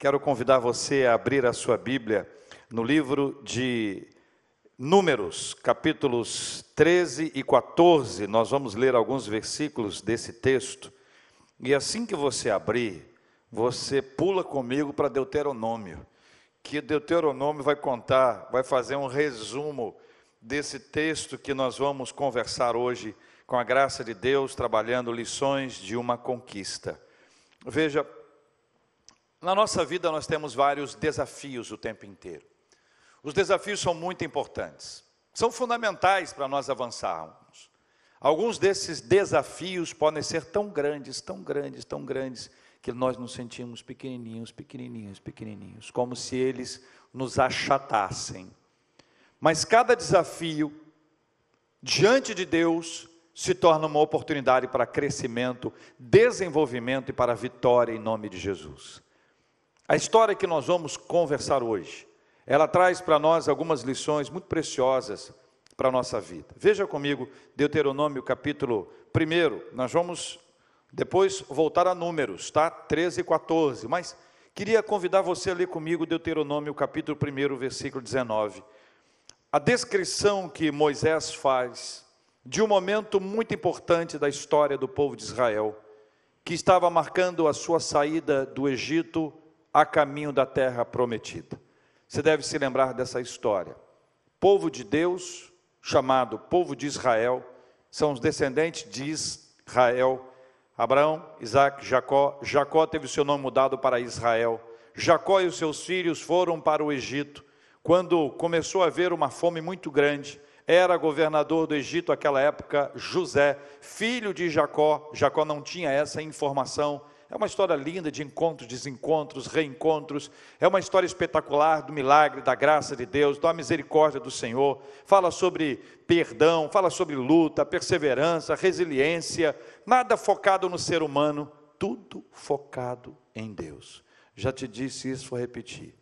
Quero convidar você a abrir a sua Bíblia no livro de Números, capítulos 13 e 14. Nós vamos ler alguns versículos desse texto. E assim que você abrir, você pula comigo para Deuteronômio, que Deuteronômio vai contar, vai fazer um resumo desse texto que nós vamos conversar hoje, com a graça de Deus, trabalhando lições de uma conquista. Veja, na nossa vida nós temos vários desafios o tempo inteiro. Os desafios são muito importantes, são fundamentais para nós avançarmos. Alguns desses desafios podem ser tão grandes, tão grandes, tão grandes, que nós nos sentimos pequenininhos, pequenininhos, pequenininhos, como se eles nos achatassem. Mas cada desafio, diante de Deus, se torna uma oportunidade para crescimento, desenvolvimento e para vitória em nome de Jesus. A história que nós vamos conversar hoje, ela traz para nós algumas lições muito preciosas para a nossa vida. Veja comigo Deuteronômio capítulo 1, nós vamos depois voltar a números, tá? 13 e 14, mas queria convidar você a ler comigo Deuteronômio capítulo 1, versículo 19. A descrição que Moisés faz de um momento muito importante da história do povo de Israel, que estava marcando a sua saída do Egito a caminho da terra prometida. Você deve se lembrar dessa história. Povo de Deus, chamado povo de Israel, são os descendentes de Israel. Abraão, Isaac, Jacó. Jacó teve o seu nome mudado para Israel. Jacó e os seus filhos foram para o Egito. Quando começou a haver uma fome muito grande, era governador do Egito naquela época José, filho de Jacó. Jacó não tinha essa informação, é uma história linda de encontros, desencontros, reencontros. É uma história espetacular do milagre, da graça de Deus, da misericórdia do Senhor. Fala sobre perdão, fala sobre luta, perseverança, resiliência. Nada focado no ser humano, tudo focado em Deus. Já te disse isso, vou repetir.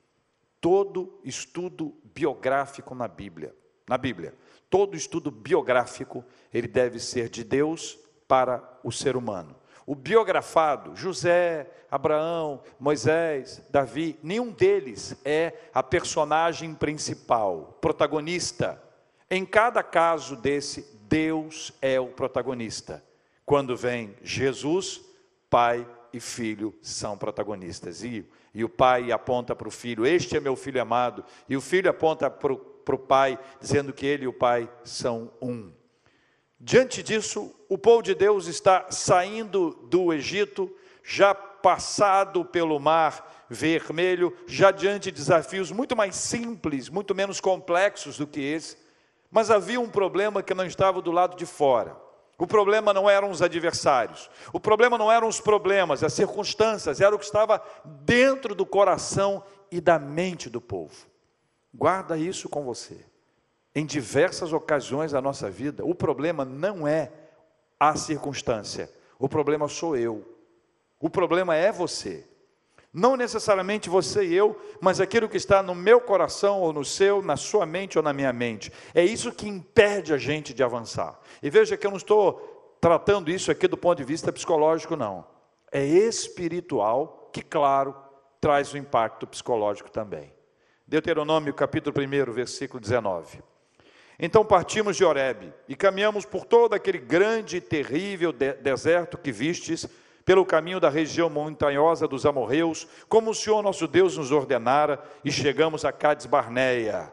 Todo estudo biográfico na Bíblia, na Bíblia, todo estudo biográfico, ele deve ser de Deus para o ser humano o biografado, José, Abraão, Moisés, Davi, nenhum deles é a personagem principal, protagonista. Em cada caso desse, Deus é o protagonista. Quando vem Jesus, pai e filho são protagonistas. E, e o pai aponta para o filho: Este é meu filho amado. E o filho aponta para o pai, dizendo que ele e o pai são um. Diante disso, o povo de Deus está saindo do Egito, já passado pelo mar vermelho, já diante de desafios muito mais simples, muito menos complexos do que esse, mas havia um problema que não estava do lado de fora. O problema não eram os adversários, o problema não eram os problemas, as circunstâncias, era o que estava dentro do coração e da mente do povo. Guarda isso com você em diversas ocasiões da nossa vida, o problema não é a circunstância, o problema sou eu. O problema é você. Não necessariamente você e eu, mas aquilo que está no meu coração ou no seu, na sua mente ou na minha mente. É isso que impede a gente de avançar. E veja que eu não estou tratando isso aqui do ponto de vista psicológico, não. É espiritual, que, claro, traz o um impacto psicológico também. Deuteronômio capítulo 1, versículo 19. Então partimos de Horebe e caminhamos por todo aquele grande e terrível de deserto que vistes, pelo caminho da região montanhosa dos amorreus, como o Senhor nosso Deus nos ordenara, e chegamos a Cades Barneia.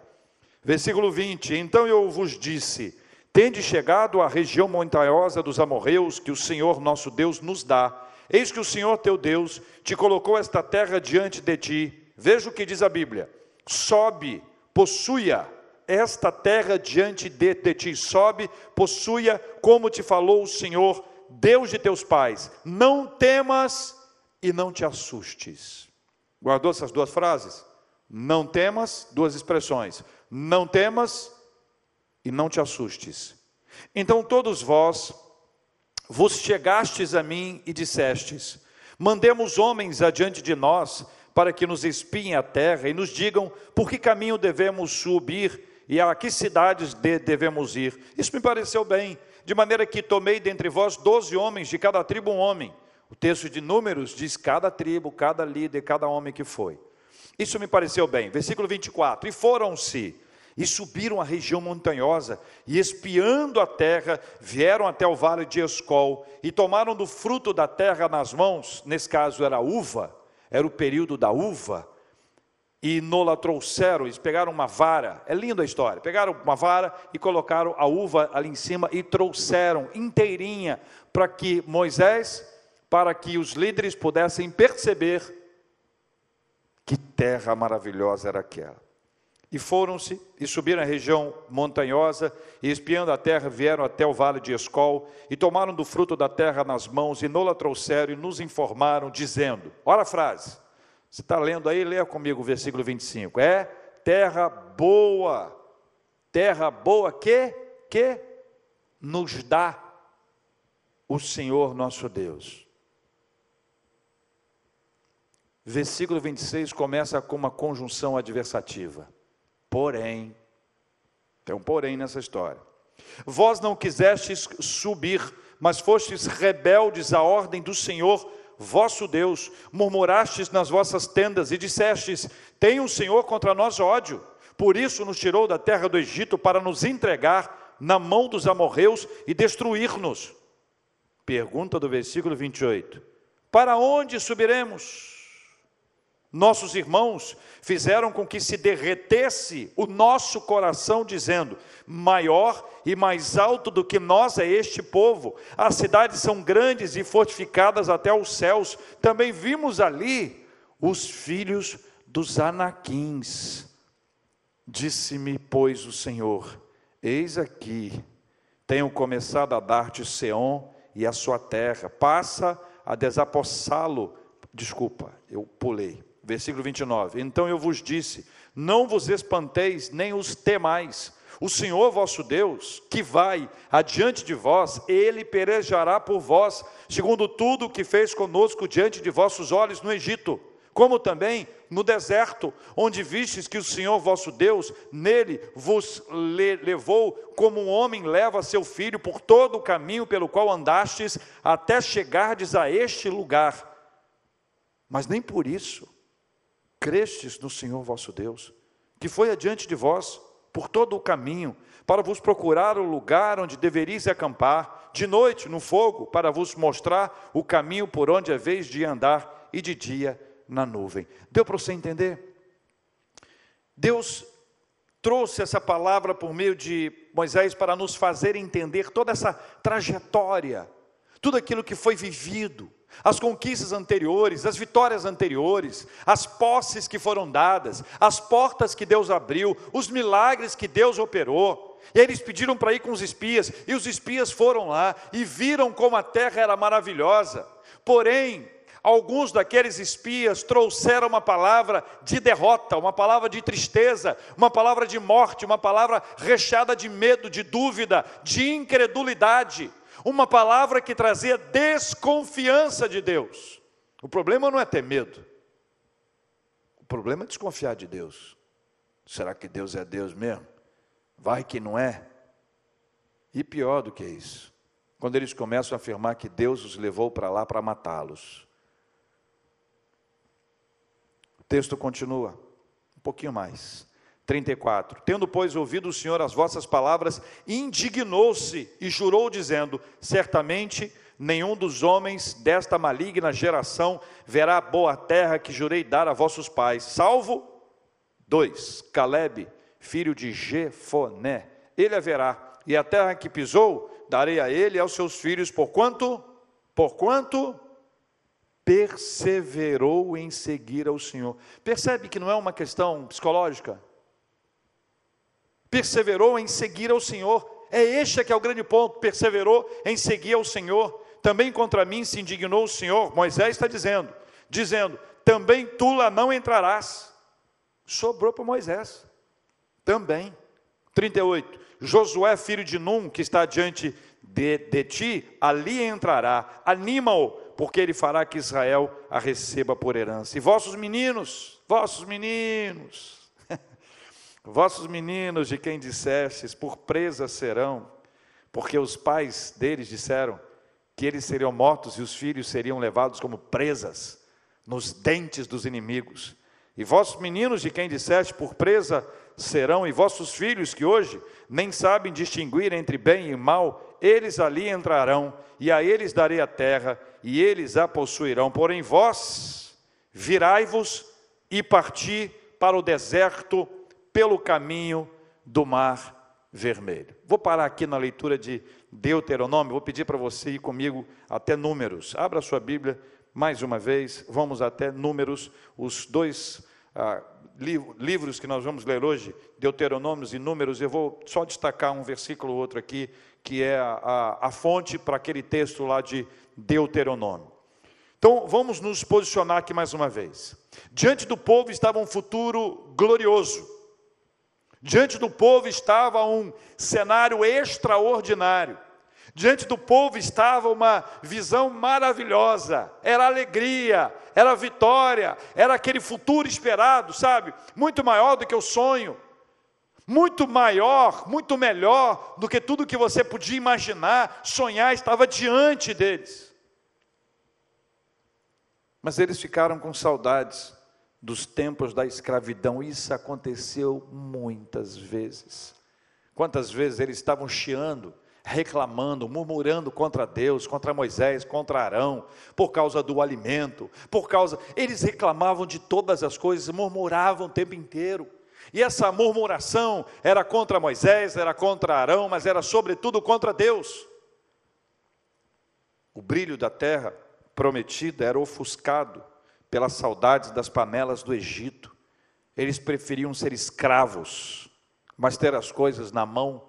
Versículo 20: Então eu vos disse: Tende chegado à região montanhosa dos amorreus, que o Senhor nosso Deus nos dá. Eis que o Senhor teu Deus te colocou esta terra diante de ti. Veja o que diz a Bíblia: sobe, possua esta terra diante de, de ti, sobe, possua, como te falou o Senhor, Deus de teus pais. Não temas e não te assustes. Guardou essas duas frases? Não temas, duas expressões. Não temas e não te assustes. Então todos vós vos chegastes a mim e dissestes: Mandemos homens adiante de nós, para que nos espiem a terra e nos digam por que caminho devemos subir e a que cidades de, devemos ir. Isso me pareceu bem, de maneira que tomei dentre vós doze homens, de cada tribo um homem, O texto de Números diz cada tribo, cada líder, cada homem que foi. Isso me pareceu bem. Versículo 24: E foram-se e subiram a região montanhosa, e espiando a terra, vieram até o vale de Escol, e tomaram do fruto da terra nas mãos, nesse caso era uva, era o período da uva, e nola trouxeram, eles pegaram uma vara, é linda a história, pegaram uma vara e colocaram a uva ali em cima e trouxeram inteirinha para que Moisés, para que os líderes pudessem perceber que terra maravilhosa era aquela. E foram-se e subiram a região montanhosa, e espiando a terra, vieram até o vale de Escol, e tomaram do fruto da terra nas mãos, e nola trouxeram e nos informaram, dizendo: Olha a frase, você está lendo aí, leia comigo o versículo 25. É terra boa, terra boa que, que nos dá o Senhor nosso Deus. Versículo 26 começa com uma conjunção adversativa. Porém, tem um porém nessa história. Vós não quisestes subir, mas fostes rebeldes à ordem do Senhor, vosso Deus, murmurastes nas vossas tendas e dissestes: Tem o Senhor contra nós ódio. Por isso nos tirou da terra do Egito para nos entregar na mão dos amorreus e destruir-nos. Pergunta do versículo 28. Para onde subiremos? Nossos irmãos fizeram com que se derretesse o nosso coração, dizendo: maior e mais alto do que nós é este povo. As cidades são grandes e fortificadas até os céus. Também vimos ali os filhos dos anaquins. Disse-me, pois, o Senhor: Eis aqui, tenho começado a dar-te Seom e a sua terra, passa a desapossá-lo. Desculpa, eu pulei Versículo 29. Então eu vos disse: Não vos espanteis, nem os temais. O Senhor vosso Deus, que vai adiante de vós, ele pelejará por vós, segundo tudo o que fez conosco diante de vossos olhos no Egito, como também no deserto, onde vistes que o Senhor vosso Deus, nele vos levou, como um homem leva seu filho por todo o caminho pelo qual andastes, até chegardes a este lugar. Mas nem por isso crestes no Senhor vosso Deus, que foi adiante de vós por todo o caminho, para vos procurar o lugar onde deveríeis acampar, de noite no fogo, para vos mostrar o caminho por onde é vez de andar, e de dia na nuvem. Deu para você entender? Deus trouxe essa palavra por meio de Moisés para nos fazer entender toda essa trajetória, tudo aquilo que foi vivido, as conquistas anteriores, as vitórias anteriores, as posses que foram dadas, as portas que Deus abriu, os milagres que Deus operou. E eles pediram para ir com os espias, e os espias foram lá e viram como a terra era maravilhosa. Porém, alguns daqueles espias trouxeram uma palavra de derrota, uma palavra de tristeza, uma palavra de morte, uma palavra recheada de medo, de dúvida, de incredulidade uma palavra que trazia desconfiança de Deus. O problema não é ter medo, o problema é desconfiar de Deus. Será que Deus é Deus mesmo? Vai que não é? E pior do que isso, quando eles começam a afirmar que Deus os levou para lá para matá-los. O texto continua, um pouquinho mais. 34. Tendo, pois, ouvido o Senhor as vossas palavras, indignou-se e jurou, dizendo: Certamente nenhum dos homens desta maligna geração verá a boa terra que jurei dar a vossos pais, salvo dois: Caleb, filho de Jefoné. Ele haverá, e a terra que pisou, darei a ele e aos seus filhos, porquanto, porquanto perseverou em seguir ao Senhor. Percebe que não é uma questão psicológica? Perseverou em seguir ao Senhor. É este que é o grande ponto, perseverou em seguir ao Senhor. Também contra mim se indignou o Senhor, Moisés está dizendo, dizendo, também tu lá não entrarás. Sobrou para Moisés. Também. 38. Josué, filho de Num, que está diante de, de ti, ali entrará. Anima-o, porque ele fará que Israel a receba por herança. E vossos meninos, vossos meninos, Vossos meninos, de quem dissestes, por presa serão, porque os pais deles disseram: que eles seriam mortos e os filhos seriam levados como presas nos dentes dos inimigos. E vossos meninos de quem disseste por presa serão, e vossos filhos que hoje nem sabem distinguir entre bem e mal, eles ali entrarão, e a eles darei a terra, e eles a possuirão. Porém, vós virai-vos e parti para o deserto pelo caminho do mar vermelho. Vou parar aqui na leitura de Deuteronômio, vou pedir para você ir comigo até Números. Abra sua Bíblia mais uma vez, vamos até Números, os dois ah, livros que nós vamos ler hoje, Deuteronômios e Números, eu vou só destacar um versículo ou outro aqui, que é a, a, a fonte para aquele texto lá de Deuteronômio. Então, vamos nos posicionar aqui mais uma vez. Diante do povo estava um futuro glorioso. Diante do povo estava um cenário extraordinário. Diante do povo estava uma visão maravilhosa, era alegria, era vitória, era aquele futuro esperado, sabe? Muito maior do que o sonho, muito maior, muito melhor do que tudo que você podia imaginar, sonhar, estava diante deles. Mas eles ficaram com saudades dos tempos da escravidão, isso aconteceu muitas vezes. Quantas vezes eles estavam chiando, reclamando, murmurando contra Deus, contra Moisés, contra Arão, por causa do alimento, por causa. Eles reclamavam de todas as coisas, murmuravam o tempo inteiro. E essa murmuração era contra Moisés, era contra Arão, mas era sobretudo contra Deus. O brilho da terra prometida era ofuscado pelas saudades das panelas do Egito. Eles preferiam ser escravos, mas ter as coisas na mão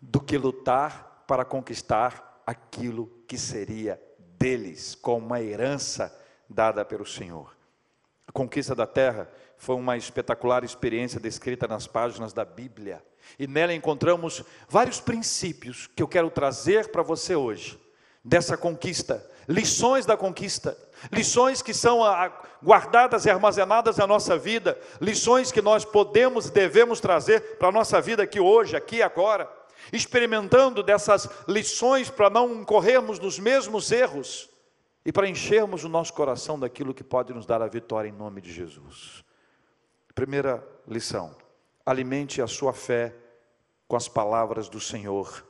do que lutar para conquistar aquilo que seria deles, como uma herança dada pelo Senhor. A conquista da terra foi uma espetacular experiência descrita nas páginas da Bíblia. E nela encontramos vários princípios que eu quero trazer para você hoje, dessa conquista, lições da conquista, lições que são guardadas e armazenadas na nossa vida, lições que nós podemos e devemos trazer para a nossa vida aqui hoje, aqui agora. Experimentando dessas lições para não corrermos nos mesmos erros e para enchermos o nosso coração daquilo que pode nos dar a vitória em nome de Jesus. Primeira lição: alimente a sua fé com as palavras do Senhor.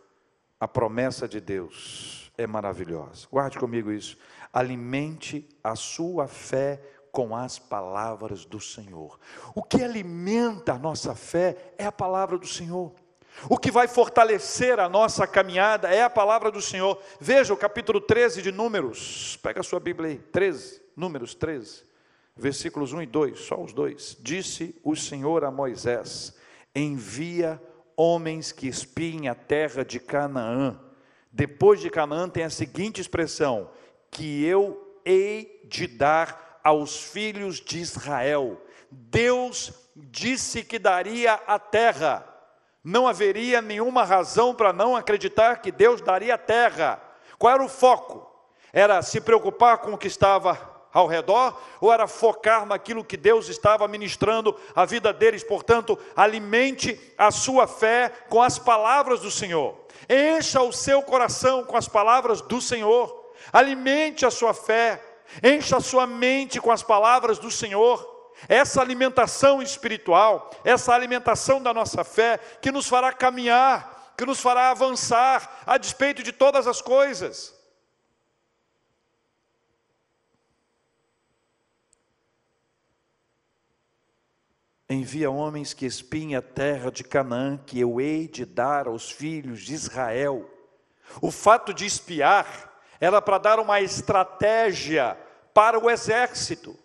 A promessa de Deus é maravilhosa. Guarde comigo isso. Alimente a sua fé com as palavras do Senhor. O que alimenta a nossa fé é a palavra do Senhor. O que vai fortalecer a nossa caminhada é a palavra do Senhor. Veja o capítulo 13 de Números. Pega a sua Bíblia aí, 13, Números 13, versículos 1 e 2, só os dois. Disse o Senhor a Moisés: Envia homens que espiem a terra de Canaã. Depois de Canaã tem a seguinte expressão: que eu hei de dar aos filhos de Israel. Deus disse que daria a terra não haveria nenhuma razão para não acreditar que Deus daria terra. Qual era o foco? Era se preocupar com o que estava ao redor ou era focar naquilo que Deus estava ministrando a vida deles? Portanto, alimente a sua fé com as palavras do Senhor. Encha o seu coração com as palavras do Senhor. Alimente a sua fé. Encha a sua mente com as palavras do Senhor. Essa alimentação espiritual, essa alimentação da nossa fé, que nos fará caminhar, que nos fará avançar, a despeito de todas as coisas. Envia homens que espiem a terra de Canaã, que eu hei de dar aos filhos de Israel. O fato de espiar era para dar uma estratégia para o exército.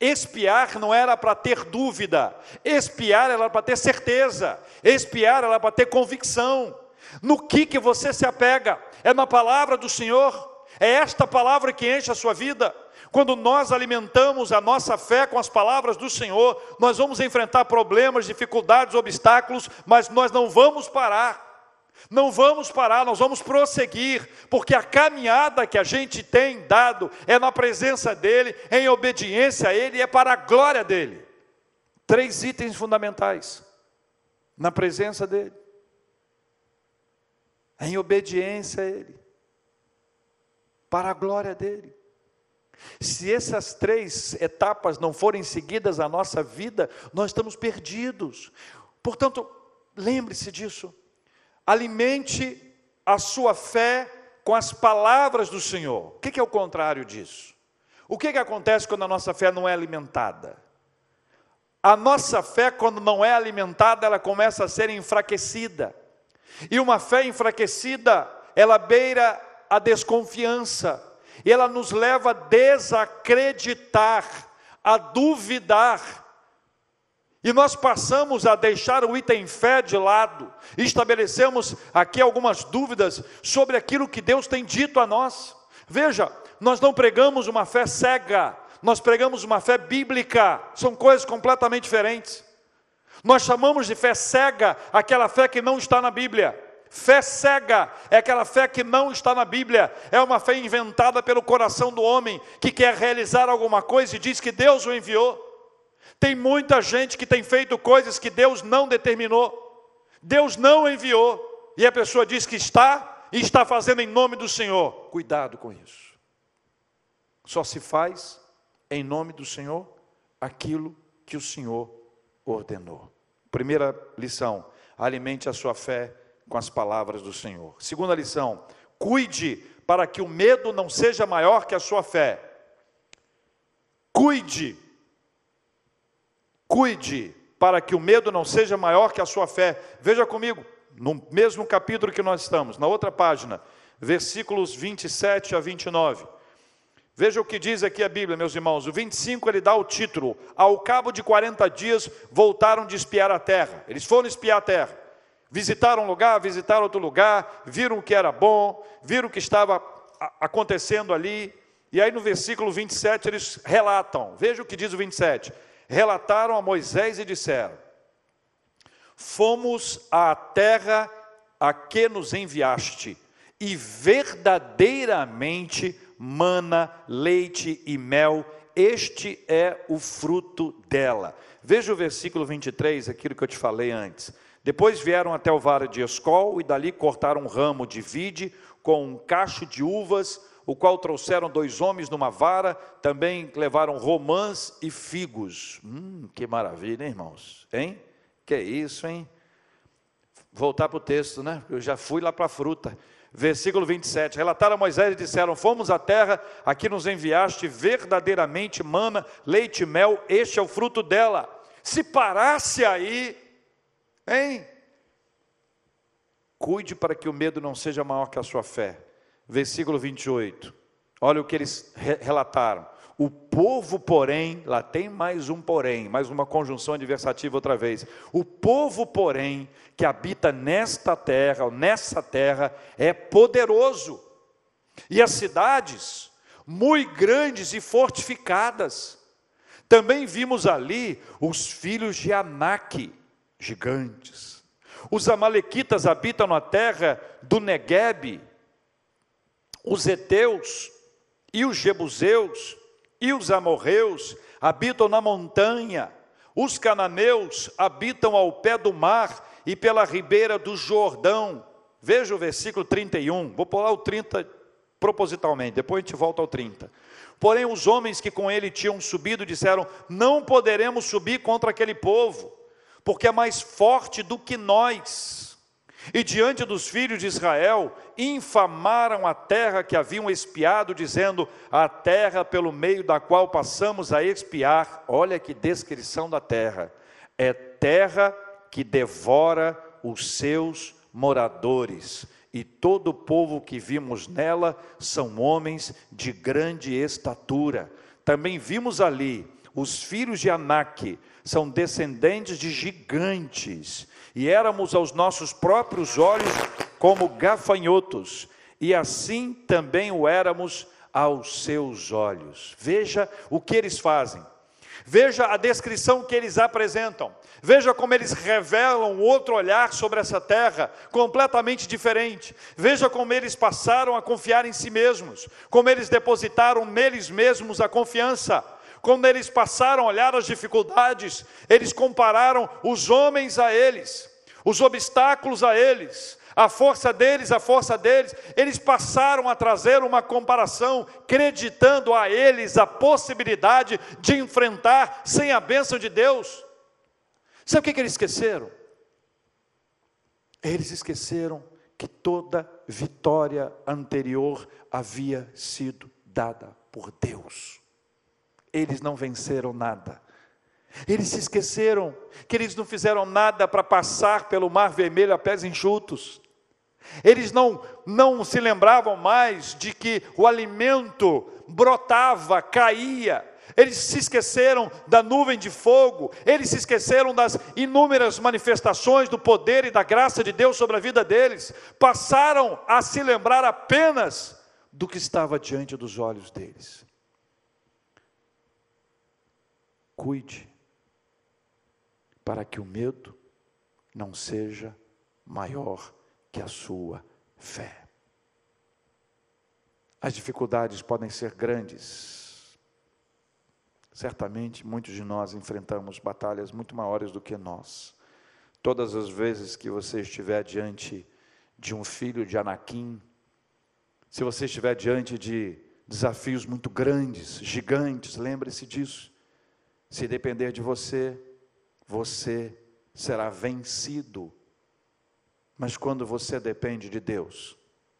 Espiar não era para ter dúvida, espiar era para ter certeza, espiar era para ter convicção. No que que você se apega? É na palavra do Senhor? É esta palavra que enche a sua vida? Quando nós alimentamos a nossa fé com as palavras do Senhor, nós vamos enfrentar problemas, dificuldades, obstáculos, mas nós não vamos parar. Não vamos parar, nós vamos prosseguir, porque a caminhada que a gente tem dado é na presença dEle, em obediência a Ele, é para a glória dEle. Três itens fundamentais: na presença dEle, em obediência a Ele para a glória dele. Se essas três etapas não forem seguidas na nossa vida, nós estamos perdidos. Portanto, lembre-se disso. Alimente a sua fé com as palavras do Senhor. O que é o contrário disso? O que, que acontece quando a nossa fé não é alimentada? A nossa fé, quando não é alimentada, ela começa a ser enfraquecida. E uma fé enfraquecida, ela beira a desconfiança, ela nos leva a desacreditar, a duvidar. E nós passamos a deixar o item fé de lado, estabelecemos aqui algumas dúvidas sobre aquilo que Deus tem dito a nós. Veja, nós não pregamos uma fé cega, nós pregamos uma fé bíblica, são coisas completamente diferentes. Nós chamamos de fé cega aquela fé que não está na Bíblia. Fé cega é aquela fé que não está na Bíblia, é uma fé inventada pelo coração do homem que quer realizar alguma coisa e diz que Deus o enviou. Tem muita gente que tem feito coisas que Deus não determinou, Deus não enviou, e a pessoa diz que está e está fazendo em nome do Senhor. Cuidado com isso. Só se faz em nome do Senhor aquilo que o Senhor ordenou. Primeira lição: alimente a sua fé com as palavras do Senhor. Segunda lição: cuide para que o medo não seja maior que a sua fé. Cuide, cuide para que o medo não seja maior que a sua fé. Veja comigo, no mesmo capítulo que nós estamos, na outra página, versículos 27 a 29. Veja o que diz aqui a Bíblia, meus irmãos. O 25 ele dá o título: Ao cabo de 40 dias voltaram de espiar a terra. Eles foram espiar a terra. Visitaram um lugar, visitaram outro lugar, viram o que era bom, viram o que estava acontecendo ali. E aí no versículo 27 eles relatam. Veja o que diz o 27. Relataram a Moisés e disseram: Fomos à terra a que nos enviaste, e verdadeiramente mana, leite e mel, este é o fruto dela. Veja o versículo 23, aquilo que eu te falei antes. Depois vieram até o vale de Escol e dali cortaram um ramo de vide com um cacho de uvas, o qual trouxeram dois homens numa vara, também levaram romãs e figos. Hum, que maravilha, hein, irmãos? Hein? Que isso, hein? Voltar para o texto, né? Eu já fui lá para a fruta versículo 27. Relataram a Moisés e disseram: Fomos à terra, aqui nos enviaste verdadeiramente mana, leite e mel, este é o fruto dela. Se parasse aí, hein? Cuide para que o medo não seja maior que a sua fé. Versículo 28. Olha o que eles relataram. O povo, porém, lá tem mais um porém, mais uma conjunção adversativa outra vez. O povo, porém, que habita nesta terra, nessa terra, é poderoso. E as cidades, muito grandes e fortificadas. Também vimos ali os filhos de Anak, gigantes. Os amalequitas habitam na terra do Negueb, os heteus e os jebuseus e os amorreus habitam na montanha, os cananeus habitam ao pé do mar e pela ribeira do Jordão. Veja o versículo 31, vou pular o 30 propositalmente, depois a gente volta ao 30. Porém, os homens que com ele tinham subido disseram: Não poderemos subir contra aquele povo, porque é mais forte do que nós. E diante dos filhos de Israel, infamaram a terra que haviam espiado, dizendo: A terra pelo meio da qual passamos a espiar, olha que descrição da terra, é terra que devora os seus moradores, e todo o povo que vimos nela são homens de grande estatura. Também vimos ali os filhos de Anak, são descendentes de gigantes, e éramos aos nossos próprios olhos como gafanhotos, e assim também o éramos aos seus olhos. Veja o que eles fazem. Veja a descrição que eles apresentam. Veja como eles revelam outro olhar sobre essa terra, completamente diferente. Veja como eles passaram a confiar em si mesmos, como eles depositaram neles mesmos a confiança. Quando eles passaram a olhar as dificuldades, eles compararam os homens a eles, os obstáculos a eles, A força deles, a força deles, eles passaram a trazer uma comparação, acreditando a eles a possibilidade de enfrentar sem a bênção de Deus. Sabe o que eles esqueceram? Eles esqueceram que toda vitória anterior havia sido dada por Deus. Eles não venceram nada. Eles se esqueceram que eles não fizeram nada para passar pelo mar vermelho a pés enxutos. Eles não, não se lembravam mais de que o alimento brotava, caía. Eles se esqueceram da nuvem de fogo, eles se esqueceram das inúmeras manifestações do poder e da graça de Deus sobre a vida deles. Passaram a se lembrar apenas do que estava diante dos olhos deles. Cuide, para que o medo não seja maior que a sua fé. As dificuldades podem ser grandes. Certamente muitos de nós enfrentamos batalhas muito maiores do que nós. Todas as vezes que você estiver diante de um filho de Anakim, se você estiver diante de desafios muito grandes, gigantes, lembre-se disso. Se depender de você, você será vencido mas quando você depende de Deus,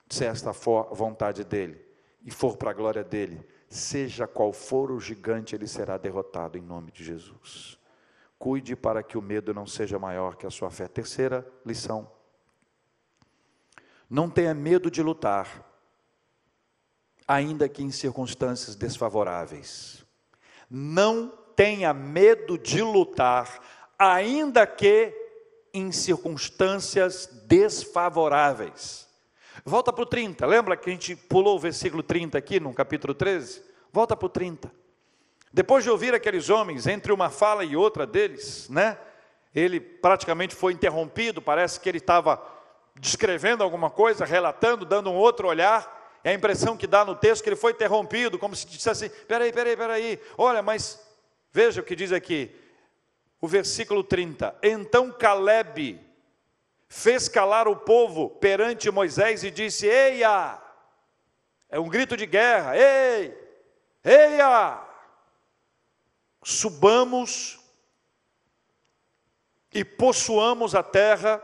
se esta for a vontade dEle e for para a glória dEle, seja qual for o gigante, ele será derrotado em nome de Jesus. Cuide para que o medo não seja maior que a sua fé. Terceira lição. Não tenha medo de lutar, ainda que em circunstâncias desfavoráveis. Não tenha medo de lutar, ainda que em circunstâncias desfavoráveis. Volta para o 30, lembra que a gente pulou o versículo 30 aqui no capítulo 13? Volta para o 30. Depois de ouvir aqueles homens, entre uma fala e outra deles, né? Ele praticamente foi interrompido, parece que ele estava descrevendo alguma coisa, relatando, dando um outro olhar. É a impressão que dá no texto que ele foi interrompido, como se dissesse: peraí, peraí, peraí, olha, mas veja o que diz aqui o versículo 30. Então Caleb fez calar o povo perante Moisés e disse: Eia! É um grito de guerra: Ei! Eia! Subamos e possuamos a terra,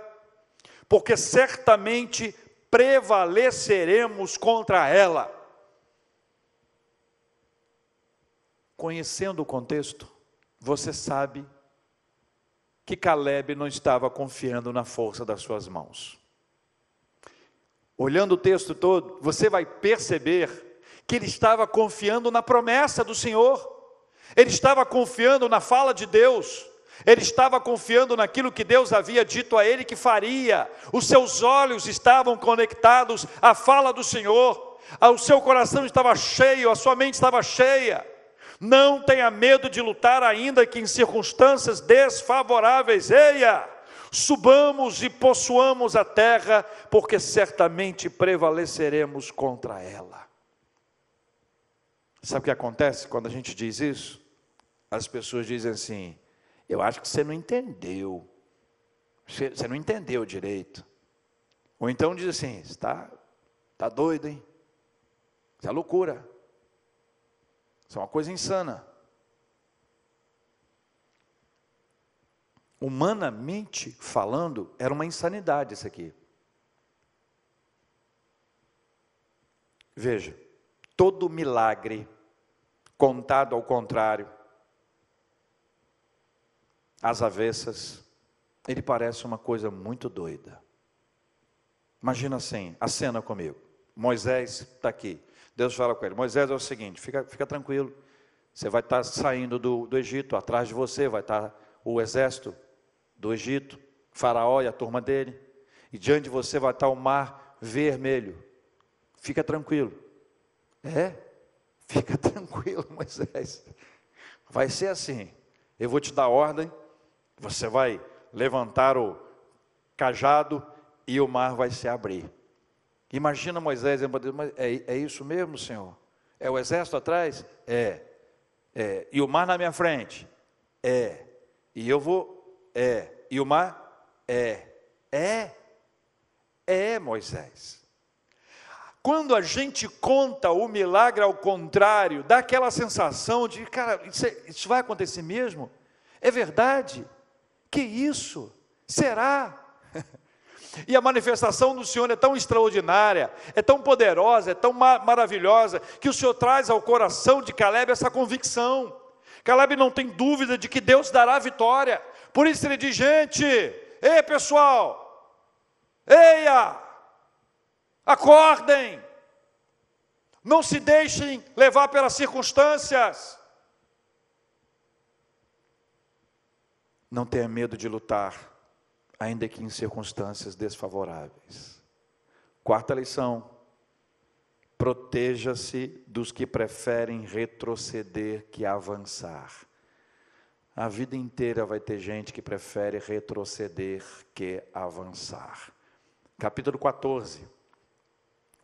porque certamente prevaleceremos contra ela. Conhecendo o contexto, você sabe que Caleb não estava confiando na força das suas mãos. Olhando o texto todo, você vai perceber que ele estava confiando na promessa do Senhor, ele estava confiando na fala de Deus, ele estava confiando naquilo que Deus havia dito a ele que faria, os seus olhos estavam conectados à fala do Senhor, o seu coração estava cheio, a sua mente estava cheia. Não tenha medo de lutar, ainda que em circunstâncias desfavoráveis. Eia! Subamos e possuamos a terra, porque certamente prevaleceremos contra ela. Sabe o que acontece quando a gente diz isso? As pessoas dizem assim: Eu acho que você não entendeu. Você não entendeu direito. Ou então diz assim: Está tá doido, hein? Isso é loucura. Isso é uma coisa insana. Humanamente falando, era uma insanidade isso aqui. Veja, todo milagre contado ao contrário, às avessas, ele parece uma coisa muito doida. Imagina assim, a cena comigo. Moisés está aqui. Deus fala com ele: Moisés, é o seguinte, fica, fica tranquilo. Você vai estar saindo do, do Egito, atrás de você vai estar o exército do Egito, Faraó e a turma dele, e diante de você vai estar o mar vermelho. Fica tranquilo. É? Fica tranquilo, Moisés. Vai ser assim. Eu vou te dar ordem, você vai levantar o cajado e o mar vai se abrir. Imagina Moisés, é, é isso mesmo, Senhor? É o exército atrás? É. é. E o mar na minha frente? É. E eu vou? É. E o mar? É. É. É, Moisés. Quando a gente conta o milagre ao contrário, dá aquela sensação de, cara, isso, é, isso vai acontecer mesmo? É verdade? Que isso? Será? E a manifestação do Senhor é tão extraordinária, é tão poderosa, é tão maravilhosa, que o Senhor traz ao coração de Caleb essa convicção. Caleb não tem dúvida de que Deus dará vitória. Por isso ele diz: gente, ei pessoal, eia, acordem, não se deixem levar pelas circunstâncias. Não tenha medo de lutar, ainda que em circunstâncias desfavoráveis. Quarta lição: proteja-se dos que preferem retroceder que avançar. A vida inteira vai ter gente que prefere retroceder que avançar. Capítulo 14.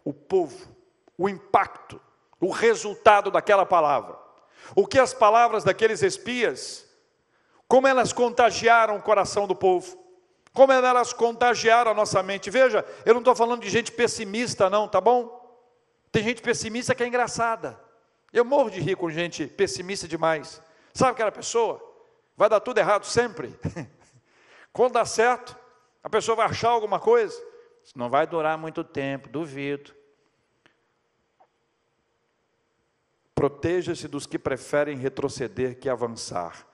O povo, o impacto, o resultado daquela palavra. O que as palavras daqueles espias como elas contagiaram o coração do povo, como elas contagiaram a nossa mente. Veja, eu não estou falando de gente pessimista, não, tá bom? Tem gente pessimista que é engraçada. Eu morro de rir com gente pessimista demais. Sabe aquela pessoa? Vai dar tudo errado sempre. Quando dá certo, a pessoa vai achar alguma coisa. Isso não vai durar muito tempo, duvido. Proteja-se dos que preferem retroceder que avançar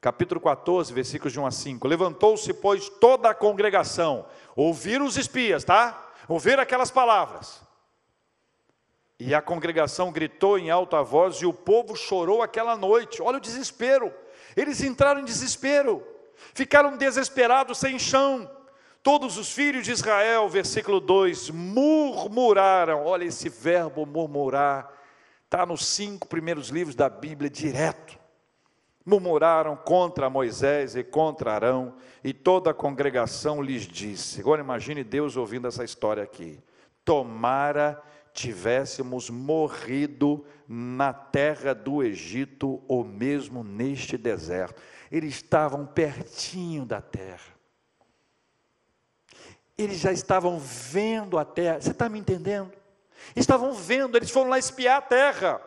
capítulo 14, versículos de 1 a 5. Levantou-se, pois, toda a congregação, ouviram os espias, tá? Ouviram aquelas palavras. E a congregação gritou em alta voz e o povo chorou aquela noite. Olha o desespero. Eles entraram em desespero, ficaram desesperados, sem chão. Todos os filhos de Israel, versículo 2, murmuraram. Olha esse verbo murmurar, está nos cinco primeiros livros da Bíblia, direto murmuraram contra Moisés e contra Arão, e toda a congregação lhes disse: agora imagine Deus ouvindo essa história aqui. Tomara tivéssemos morrido na terra do Egito ou mesmo neste deserto. Eles estavam pertinho da terra. Eles já estavam vendo a terra. Você está me entendendo? Estavam vendo, eles foram lá espiar a terra.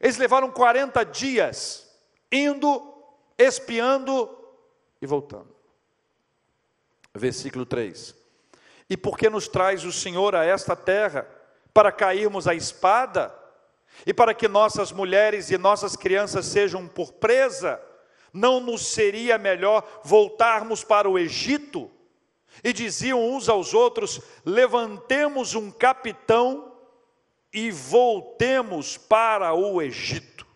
Eles levaram 40 dias indo, espiando e voltando. Versículo 3. E por que nos traz o Senhor a esta terra? Para cairmos à espada? E para que nossas mulheres e nossas crianças sejam por presa? Não nos seria melhor voltarmos para o Egito? E diziam uns aos outros: levantemos um capitão e voltemos para o Egito.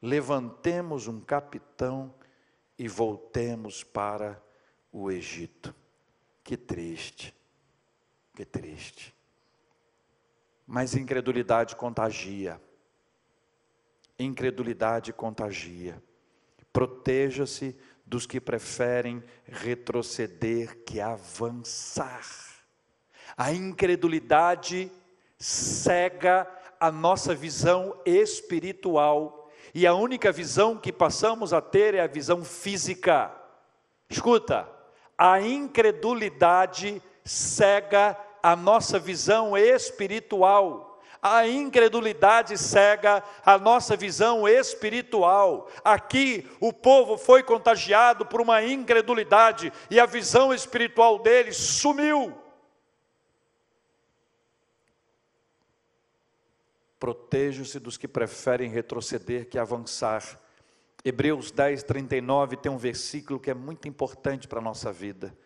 Levantemos um capitão e voltemos para o Egito. Que triste, que triste. Mas incredulidade contagia. Incredulidade contagia. Proteja-se dos que preferem retroceder que avançar. A incredulidade cega a nossa visão espiritual e a única visão que passamos a ter é a visão física. Escuta, a incredulidade cega a nossa visão espiritual. A incredulidade cega a nossa visão espiritual. Aqui o povo foi contagiado por uma incredulidade e a visão espiritual deles sumiu. Proteja-se dos que preferem retroceder que avançar. Hebreus 10, 39 tem um versículo que é muito importante para a nossa vida.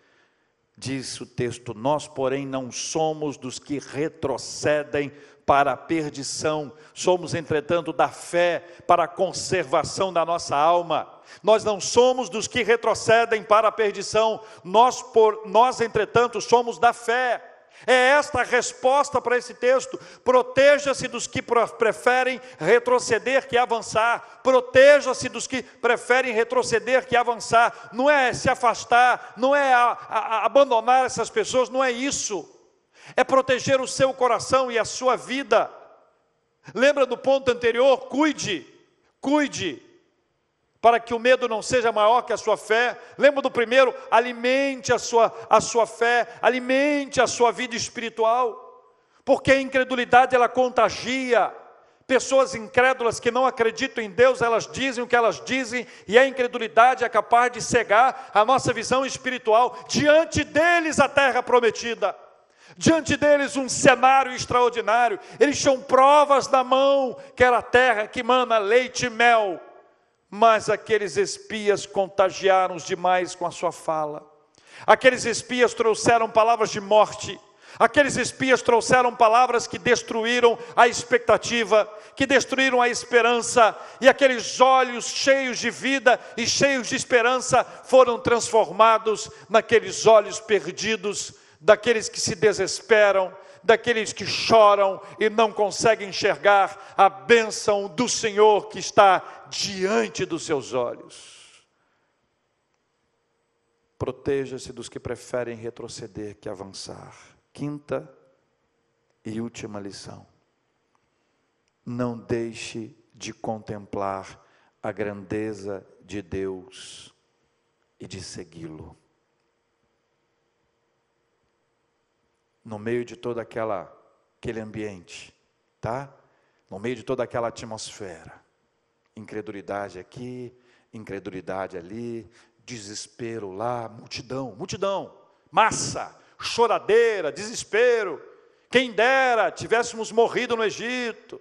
Diz o texto: Nós, porém, não somos dos que retrocedem para a perdição, somos, entretanto, da fé para a conservação da nossa alma. Nós não somos dos que retrocedem para a perdição, nós, por, nós entretanto, somos da fé é esta a resposta para esse texto. Proteja-se dos que preferem retroceder que avançar. Proteja-se dos que preferem retroceder que avançar. Não é se afastar, não é a, a, abandonar essas pessoas, não é isso. É proteger o seu coração e a sua vida. Lembra do ponto anterior? Cuide, cuide, para que o medo não seja maior que a sua fé. Lembra do primeiro? Alimente a sua, a sua fé, alimente a sua vida espiritual, porque a incredulidade ela contagia. Pessoas incrédulas que não acreditam em Deus, elas dizem o que elas dizem, e a incredulidade é capaz de cegar a nossa visão espiritual. Diante deles, a terra prometida, diante deles, um cenário extraordinário. Eles tinham provas na mão, que era a terra que mana leite e mel mas aqueles espias contagiaram os demais com a sua fala. Aqueles espias trouxeram palavras de morte. Aqueles espias trouxeram palavras que destruíram a expectativa, que destruíram a esperança, e aqueles olhos cheios de vida e cheios de esperança foram transformados naqueles olhos perdidos, daqueles que se desesperam, daqueles que choram e não conseguem enxergar a bênção do Senhor que está diante dos seus olhos. Proteja-se dos que preferem retroceder que avançar. Quinta e última lição. Não deixe de contemplar a grandeza de Deus e de segui-lo. No meio de todo aquela, aquele ambiente, tá? No meio de toda aquela atmosfera. Incredulidade aqui, incredulidade ali, desespero lá, multidão, multidão, massa, choradeira, desespero. Quem dera tivéssemos morrido no Egito,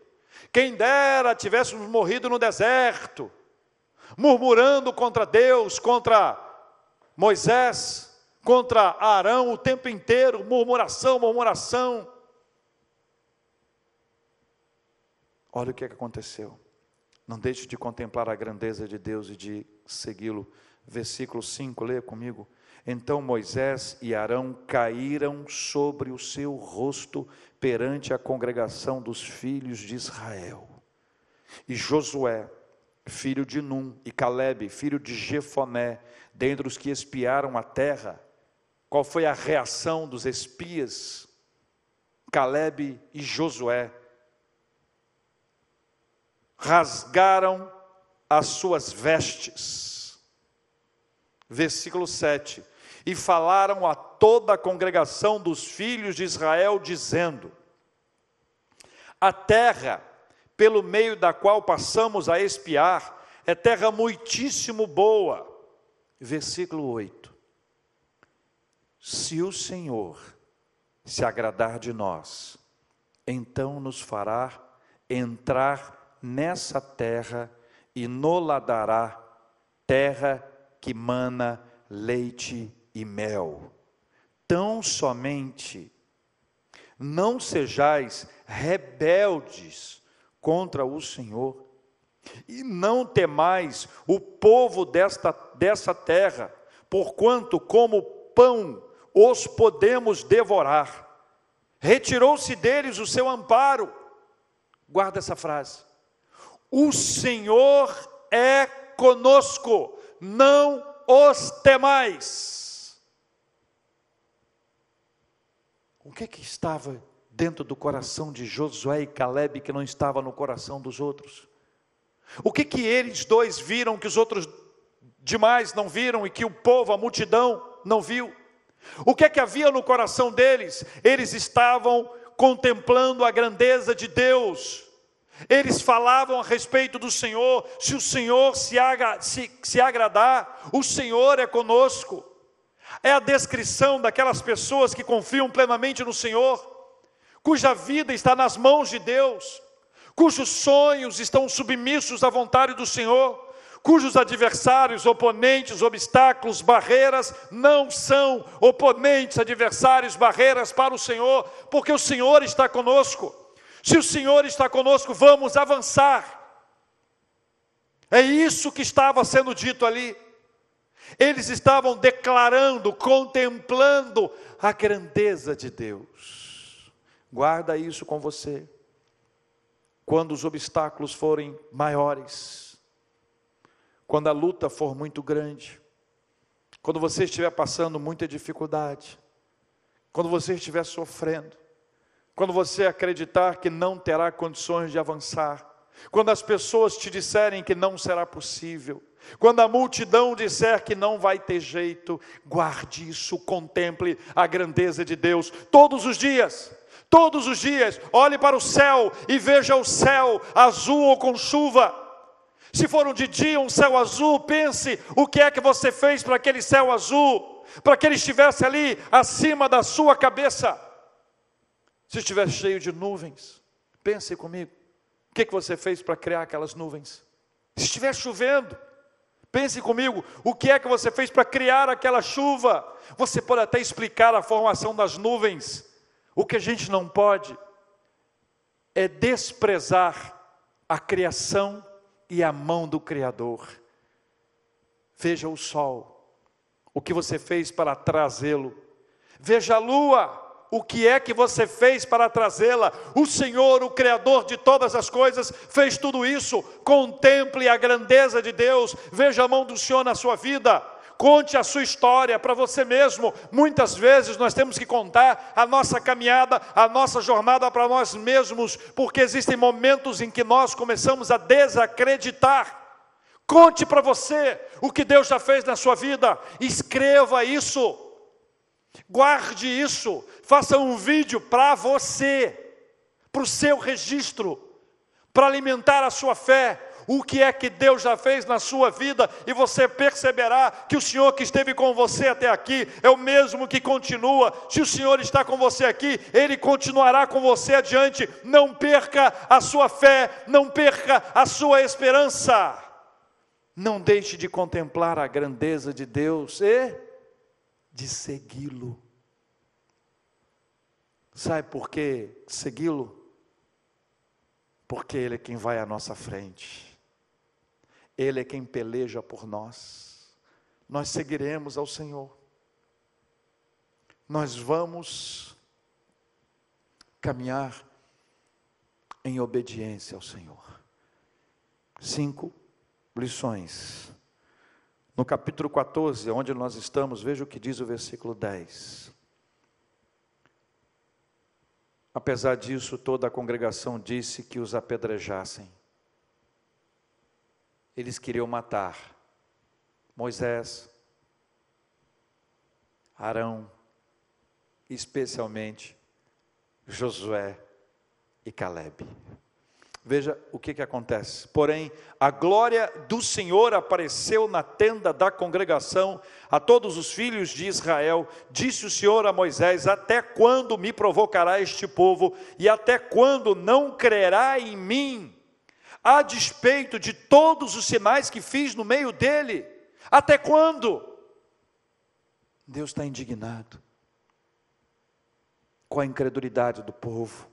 quem dera tivéssemos morrido no deserto, murmurando contra Deus, contra Moisés, contra Arão o tempo inteiro, murmuração, murmuração. Olha o que, é que aconteceu. Não deixe de contemplar a grandeza de Deus e de segui-lo. Versículo 5, leia comigo. Então Moisés e Arão caíram sobre o seu rosto perante a congregação dos filhos de Israel. E Josué, filho de Num, e Caleb, filho de Jefoné, dentre os que espiaram a terra, qual foi a reação dos espias, Caleb e Josué? Rasgaram as suas vestes. Versículo 7. E falaram a toda a congregação dos filhos de Israel, dizendo: A terra pelo meio da qual passamos a espiar é terra muitíssimo boa. Versículo 8 se o Senhor se agradar de nós, então nos fará entrar nessa terra e nola dará terra que mana leite e mel. Tão somente não sejais rebeldes contra o Senhor, e não temais o povo desta, dessa terra, porquanto como pão os podemos devorar. Retirou-se deles o seu amparo. Guarda essa frase. O Senhor é conosco, não os temais. O que que estava dentro do coração de Josué e Caleb que não estava no coração dos outros? O que que eles dois viram que os outros demais não viram e que o povo, a multidão, não viu? O que é que havia no coração deles? Eles estavam contemplando a grandeza de Deus. Eles falavam a respeito do Senhor. Se o Senhor se, agra, se, se agradar, o Senhor é conosco. É a descrição daquelas pessoas que confiam plenamente no Senhor, cuja vida está nas mãos de Deus, cujos sonhos estão submissos à vontade do Senhor cujos adversários, oponentes, obstáculos, barreiras não são oponentes, adversários, barreiras para o Senhor, porque o Senhor está conosco. Se o Senhor está conosco, vamos avançar. É isso que estava sendo dito ali. Eles estavam declarando, contemplando a grandeza de Deus. Guarda isso com você. Quando os obstáculos forem maiores, quando a luta for muito grande, quando você estiver passando muita dificuldade, quando você estiver sofrendo, quando você acreditar que não terá condições de avançar, quando as pessoas te disserem que não será possível, Quando a multidão disser que não vai ter jeito, guarde isso, contemple a grandeza de Deus todos os dias. Todos os dias, olhe para o céu e veja o céu azul ou com chuva. Se for um de dia um céu azul, pense o que é que você fez para aquele céu azul, para que ele estivesse ali acima da sua cabeça. Se estiver cheio de nuvens, pense comigo, o que, é que você fez para criar aquelas nuvens? Se estiver chovendo, pense comigo, o que é que você fez para criar aquela chuva? Você pode até explicar a formação das nuvens, o que a gente não pode é desprezar a criação e a mão do Criador. Veja o sol, o que você fez para trazê-lo. Veja a lua, o que é que você fez para trazê-la? O Senhor, o Criador de todas as coisas, fez tudo isso. Contemple a grandeza de Deus, veja a mão do Senhor na sua vida. Conte a sua história para você mesmo. Muitas vezes nós temos que contar a nossa caminhada, a nossa jornada para nós mesmos, porque existem momentos em que nós começamos a desacreditar. Conte para você o que Deus já fez na sua vida, escreva isso, guarde isso, faça um vídeo para você, para o seu registro, para alimentar a sua fé, o que é que Deus já fez na sua vida, e você perceberá que o Senhor que esteve com você até aqui é o mesmo que continua. Se o Senhor está com você aqui, Ele continuará com você adiante. Não perca a sua fé, não perca a sua esperança. Não deixe de contemplar a grandeza de Deus e de segui-lo. Sabe por que segui-lo? Porque Ele é quem vai à nossa frente. Ele é quem peleja por nós. Nós seguiremos ao Senhor. Nós vamos caminhar em obediência ao Senhor. Cinco lições. No capítulo 14, onde nós estamos, veja o que diz o versículo 10. Apesar disso, toda a congregação disse que os apedrejassem eles queriam matar Moisés, Arão, especialmente Josué e Caleb. Veja o que, que acontece. Porém, a glória do Senhor apareceu na tenda da congregação a todos os filhos de Israel. Disse o Senhor a Moisés: Até quando me provocará este povo? E até quando não crerá em mim? A despeito de todos os sinais que fiz no meio dele. Até quando? Deus está indignado com a incredulidade do povo.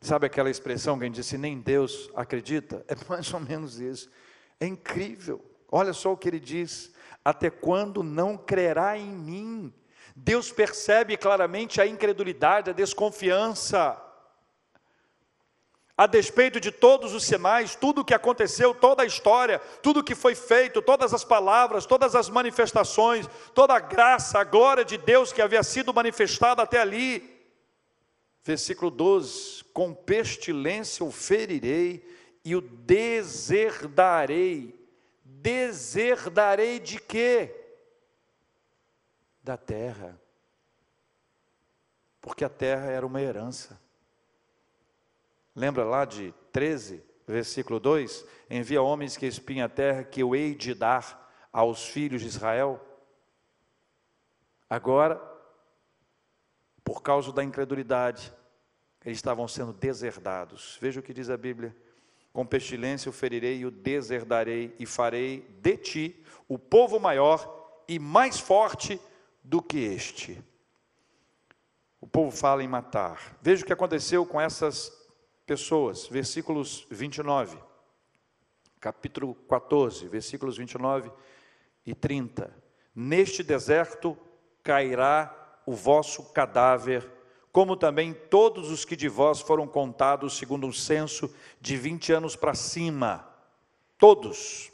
Sabe aquela expressão que a gente disse, nem Deus acredita? É mais ou menos isso. É incrível. Olha só o que ele diz: até quando não crerá em mim? Deus percebe claramente a incredulidade, a desconfiança a despeito de todos os sinais, tudo o que aconteceu, toda a história, tudo o que foi feito, todas as palavras, todas as manifestações, toda a graça, a glória de Deus que havia sido manifestada até ali. Versículo 12: Com pestilência o ferirei e o deserdarei. Deserdarei de quê? Da terra. Porque a terra era uma herança. Lembra lá de 13, versículo 2? Envia homens que espinham a terra que eu hei de dar aos filhos de Israel. Agora, por causa da incredulidade, eles estavam sendo deserdados. Veja o que diz a Bíblia: Com pestilência o ferirei e o deserdarei, e farei de ti o povo maior e mais forte do que este. O povo fala em matar. Veja o que aconteceu com essas pessoas, versículos 29, capítulo 14, versículos 29 e 30. Neste deserto cairá o vosso cadáver, como também todos os que de vós foram contados segundo um censo de 20 anos para cima, todos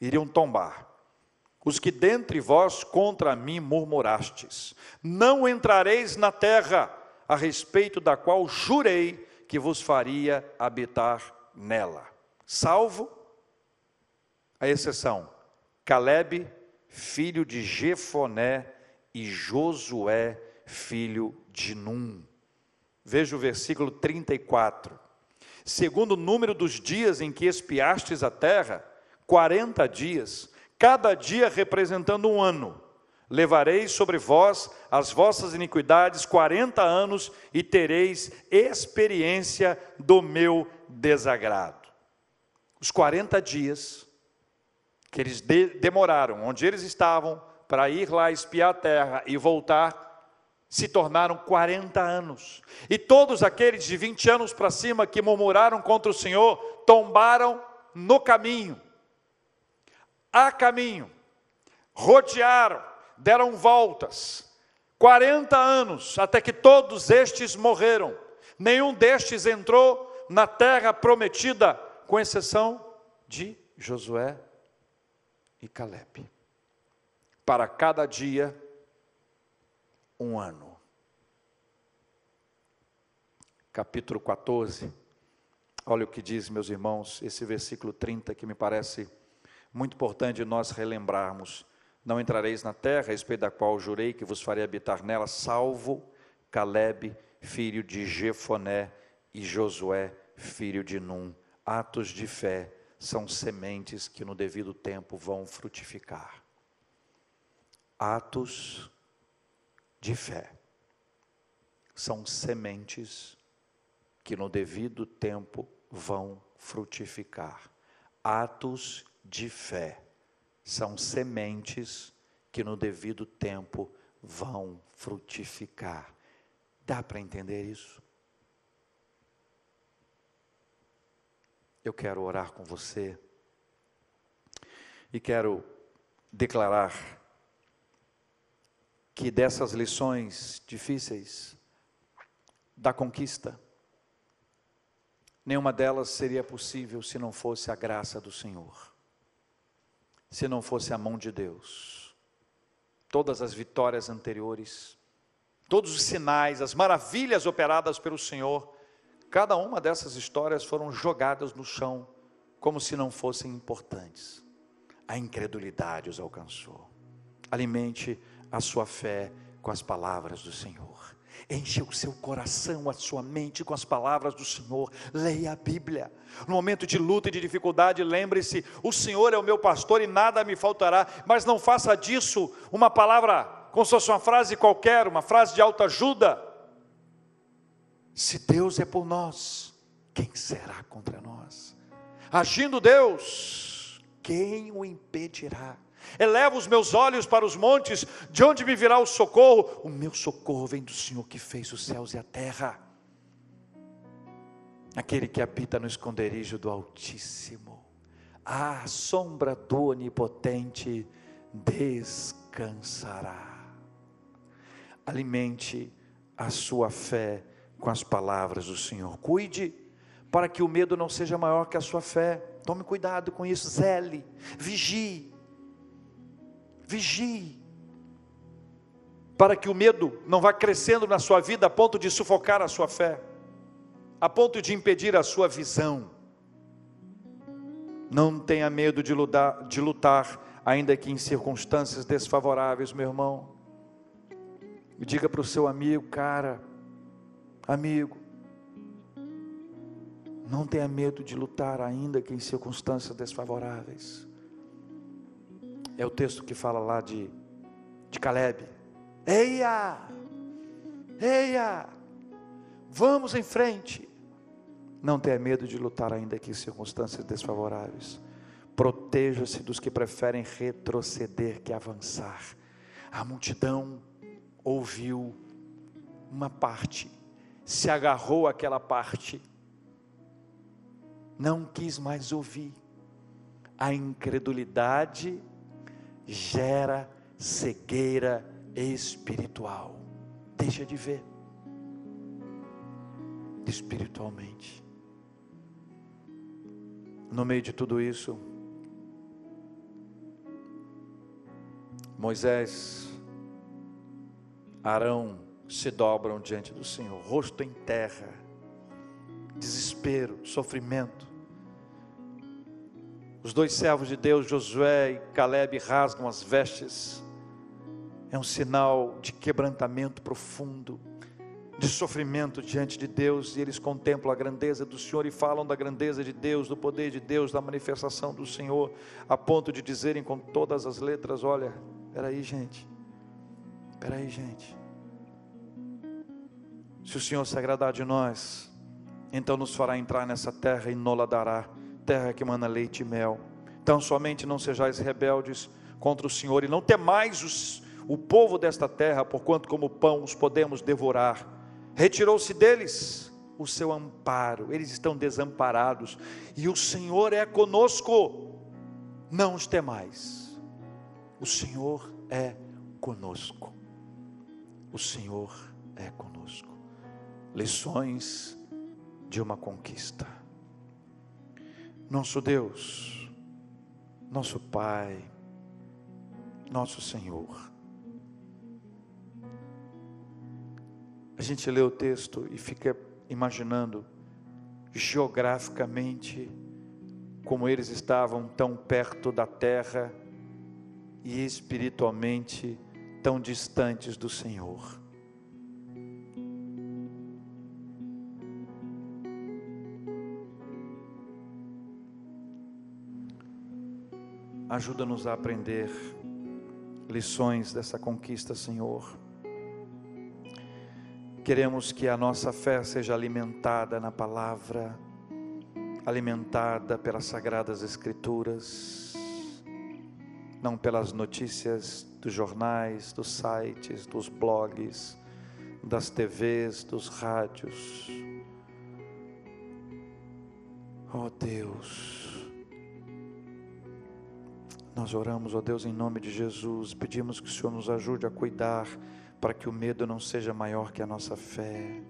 iriam tombar. Os que dentre vós contra mim murmurastes, não entrareis na terra a respeito da qual jurei que vos faria habitar nela, salvo a exceção, Caleb, filho de Jefoné, e Josué, filho de Num. Veja o versículo 34. Segundo o número dos dias em que espiastes a terra, 40 dias, cada dia representando um ano. Levarei sobre vós as vossas iniquidades 40 anos e tereis experiência do meu desagrado. Os 40 dias que eles de demoraram, onde eles estavam, para ir lá espiar a terra e voltar, se tornaram 40 anos. E todos aqueles de 20 anos para cima que murmuraram contra o Senhor, tombaram no caminho, a caminho, rodearam, deram voltas, 40 anos, até que todos estes morreram. Nenhum destes entrou na terra prometida, com exceção de Josué e Caleb. Para cada dia, um ano. Capítulo 14. Olha o que diz, meus irmãos, esse versículo 30 que me parece muito importante nós relembrarmos. Não entrareis na terra, a respeito da qual jurei que vos farei habitar nela, salvo Caleb, filho de Jefoné, e Josué, filho de Num. Atos de fé são sementes que no devido tempo vão frutificar. Atos de fé. São sementes que no devido tempo vão frutificar. Atos de fé são sementes que no devido tempo vão frutificar. Dá para entender isso? Eu quero orar com você e quero declarar que dessas lições difíceis da conquista, nenhuma delas seria possível se não fosse a graça do Senhor, se não fosse a mão de Deus. Todas as vitórias anteriores, todos os sinais, as maravilhas operadas pelo Senhor, cada uma dessas histórias foram jogadas no chão como se não fossem importantes. A incredulidade os alcançou. Alimente a sua fé com as palavras do Senhor. Enche o seu coração, a sua mente com as palavras do Senhor. Leia a Bíblia. No momento de luta e de dificuldade, lembre-se: o Senhor é o meu pastor e nada me faltará. Mas não faça disso uma palavra, como se fosse uma frase qualquer, uma frase de autoajuda. Se Deus é por nós, quem será contra nós? Agindo Deus, quem o impedirá? Eleva os meus olhos para os montes, de onde me virá o socorro? O meu socorro vem do Senhor que fez os céus e a terra. Aquele que habita no esconderijo do Altíssimo, à sombra do Onipotente descansará. Alimente a sua fé com as palavras do Senhor. Cuide para que o medo não seja maior que a sua fé. Tome cuidado com isso, zele, vigie Vigie, para que o medo não vá crescendo na sua vida a ponto de sufocar a sua fé, a ponto de impedir a sua visão. Não tenha medo de lutar, de lutar ainda que em circunstâncias desfavoráveis, meu irmão. E diga para o seu amigo, cara, amigo, não tenha medo de lutar ainda que em circunstâncias desfavoráveis. É o texto que fala lá de, de Caleb. Eia! Eia! Vamos em frente. Não tenha medo de lutar ainda aqui em circunstâncias desfavoráveis. Proteja-se dos que preferem retroceder que avançar. A multidão ouviu uma parte, se agarrou àquela parte, não quis mais ouvir. A incredulidade gera cegueira espiritual. Deixa de ver espiritualmente. No meio de tudo isso, Moisés, Arão se dobram diante do Senhor, rosto em terra, desespero, sofrimento. Os dois servos de Deus, Josué e Caleb, rasgam as vestes. É um sinal de quebrantamento profundo, de sofrimento diante de Deus, e eles contemplam a grandeza do Senhor e falam da grandeza de Deus, do poder de Deus, da manifestação do Senhor, a ponto de dizerem com todas as letras: Olha, peraí, gente, peraí, gente. Se o Senhor se agradar de nós, então nos fará entrar nessa terra e nola dará terra que mana leite e mel. Então somente não sejais rebeldes contra o Senhor e não temais os, o povo desta terra, porquanto como pão os podemos devorar. Retirou-se deles o seu amparo, eles estão desamparados, e o Senhor é conosco. Não os temais. O Senhor é conosco. O Senhor é conosco. Lições de uma conquista nosso Deus, nosso Pai, nosso Senhor. A gente lê o texto e fica imaginando geograficamente como eles estavam tão perto da terra e espiritualmente tão distantes do Senhor. Ajuda-nos a aprender lições dessa conquista, Senhor. Queremos que a nossa fé seja alimentada na palavra, alimentada pelas sagradas Escrituras, não pelas notícias dos jornais, dos sites, dos blogs, das TVs, dos rádios. Oh Deus, nós oramos, ó Deus, em nome de Jesus, pedimos que o Senhor nos ajude a cuidar para que o medo não seja maior que a nossa fé,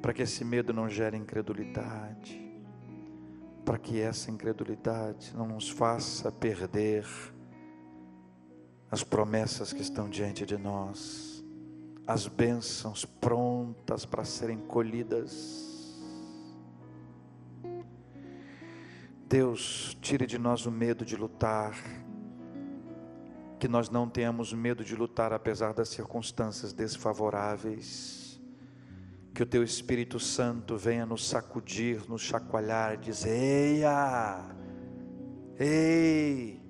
para que esse medo não gere incredulidade, para que essa incredulidade não nos faça perder as promessas que estão diante de nós, as bênçãos prontas para serem colhidas Deus, tire de nós o medo de lutar, que nós não tenhamos medo de lutar apesar das circunstâncias desfavoráveis, que o Teu Espírito Santo venha nos sacudir, nos chacoalhar, dizer: Eia, ei,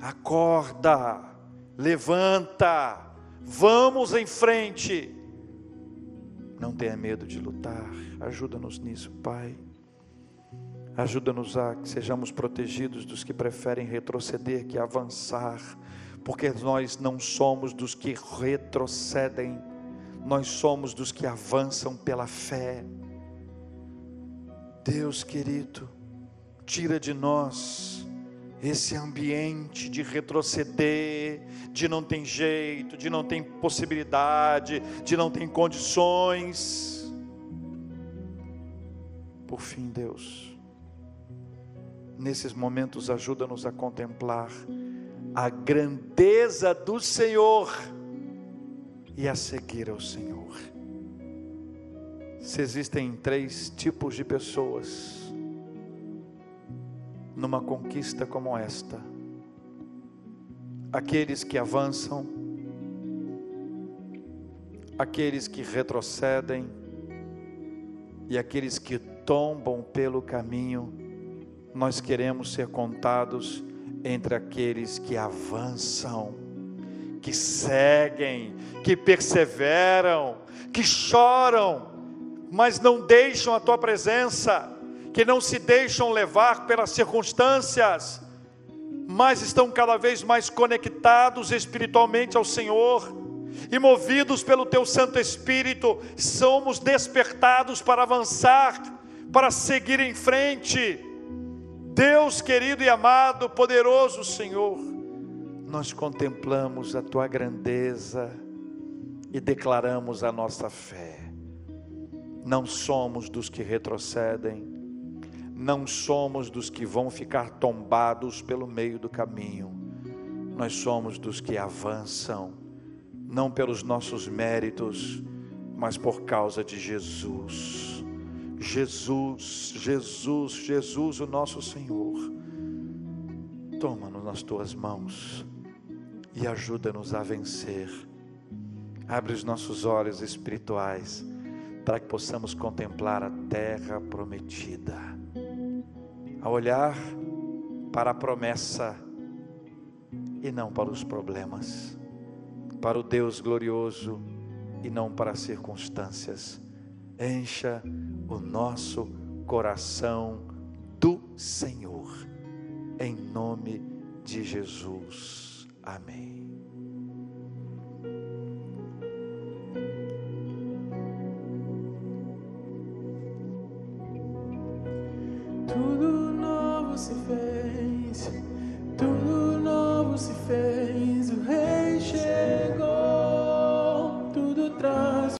acorda, levanta, vamos em frente. Não tenha medo de lutar, ajuda-nos nisso, Pai. Ajuda-nos a que sejamos protegidos dos que preferem retroceder que avançar, porque nós não somos dos que retrocedem, nós somos dos que avançam pela fé. Deus querido, tira de nós esse ambiente de retroceder, de não tem jeito, de não tem possibilidade, de não tem condições. Por fim, Deus, nesses momentos, ajuda-nos a contemplar a grandeza do Senhor e a seguir ao Senhor. Se existem três tipos de pessoas numa conquista como esta, aqueles que avançam, aqueles que retrocedem e aqueles que tombam pelo caminho, nós queremos ser contados entre aqueles que avançam, que seguem, que perseveram, que choram, mas não deixam a tua presença, que não se deixam levar pelas circunstâncias, mas estão cada vez mais conectados espiritualmente ao Senhor. E movidos pelo teu Santo Espírito, somos despertados para avançar, para seguir em frente Deus querido e amado, poderoso Senhor, nós contemplamos a tua grandeza e declaramos a nossa fé. Não somos dos que retrocedem, não somos dos que vão ficar tombados pelo meio do caminho, nós somos dos que avançam, não pelos nossos méritos, mas por causa de Jesus Jesus, Jesus, Jesus, o nosso Senhor. Toma-nos nas tuas mãos e ajuda-nos a vencer. Abre os nossos olhos espirituais para que possamos contemplar a terra prometida. A olhar para a promessa e não para os problemas, para o Deus glorioso e não para as circunstâncias. Encha o nosso coração do Senhor, em nome de Jesus. Amém.